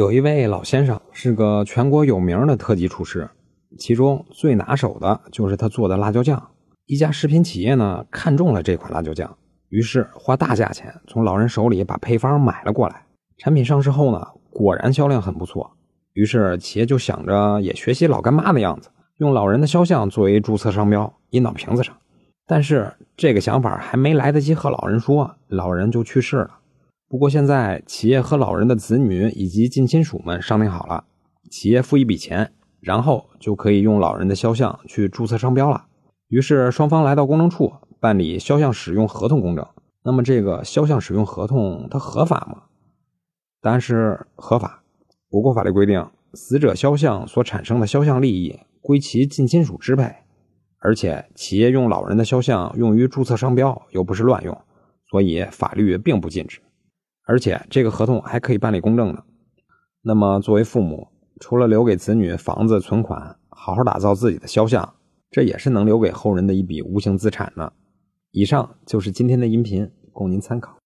有一位老先生是个全国有名的特级厨师，其中最拿手的就是他做的辣椒酱。一家食品企业呢看中了这款辣椒酱，于是花大价钱从老人手里把配方买了过来。产品上市后呢，果然销量很不错。于是企业就想着也学习老干妈的样子，用老人的肖像作为注册商标印到瓶子上。但是这个想法还没来得及和老人说，老人就去世了。不过现在企业和老人的子女以及近亲属们商定好了，企业付一笔钱，然后就可以用老人的肖像去注册商标了。于是双方来到公证处办理肖像使用合同公证。那么这个肖像使用合同它合法吗？答案是合法。我国法律规定，死者肖像所产生的肖像利益归其近亲属支配。而且企业用老人的肖像用于注册商标又不是乱用，所以法律并不禁止。而且这个合同还可以办理公证的。那么作为父母，除了留给子女房子存款，好好打造自己的肖像，这也是能留给后人的一笔无形资产呢。以上就是今天的音频，供您参考。